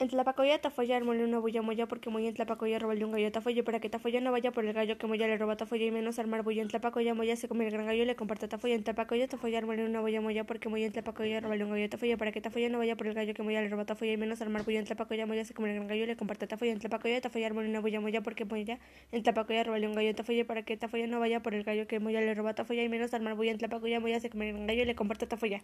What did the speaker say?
En Tlapacoya, Tafoya armóle una bulla moya porque muy en Tlapacoya robarle un gallo a Tafoya para que Tafoya no vaya por el gallo que Moya le roba a Tafoya y menos armar bulla en Tlapacoya. Moya se come el gran gallo y le comparte a Tafoya. En Tlapacoya, Tafoya armóle una bulla moya porque muy en Tlapacoya robarle un gallo a Tafoya para que Tafoya no vaya por el gallo que Moya le roba a Tafoya y menos armar bulla en Tlapacoya. Moya se come el gran gallo y le comparte a Tafoya. En Tlapacoya, Tafoya armóle una bulla moya porque Moya en Tlapacoya robarle un gallo a Tafoya para que Tafoya no vaya por el gallo que Moya le roba a Tafoya y menos armar bulla en Tlapacoya. Moya se come el gran gallo y le comparte a Tafoya.